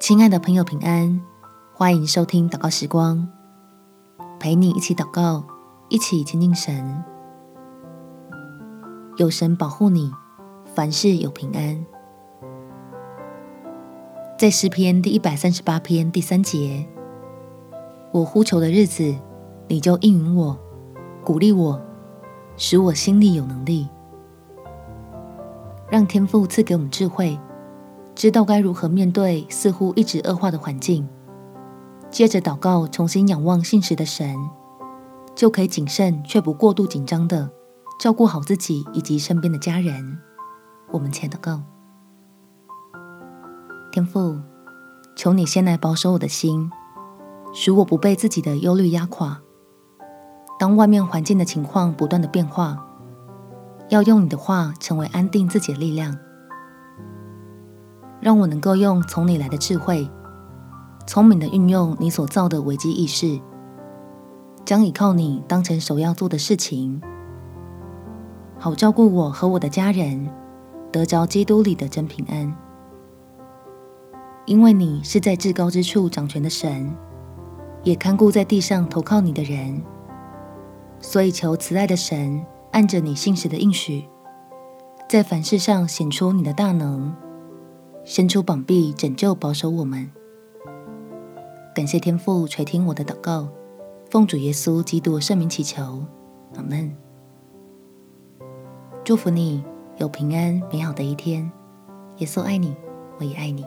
亲爱的朋友，平安！欢迎收听祷告时光，陪你一起祷告，一起亲近神。有神保护你，凡事有平安。在诗篇第一百三十八篇第三节，我呼求的日子，你就应允我，鼓励我，使我心里有能力。让天父赐给我们智慧。知道该如何面对似乎一直恶化的环境，接着祷告重新仰望信实的神，就可以谨慎却不过度紧张的照顾好自己以及身边的家人。我们前祷告，天父，求你先来保守我的心，使我不被自己的忧虑压垮。当外面环境的情况不断的变化，要用你的话成为安定自己的力量。让我能够用从你来的智慧，聪明的运用你所造的危机意识，将倚靠你当成首要做的事情，好照顾我和我的家人，得着基督里的真平安。因为你是在至高之处掌权的神，也看顾在地上投靠你的人，所以求慈爱的神按着你信实的应许，在凡事上显出你的大能。伸出膀臂，拯救保守我们。感谢天父垂听我的祷告，奉主耶稣基督圣名祈求，阿门。祝福你有平安美好的一天。耶稣爱你，我也爱你。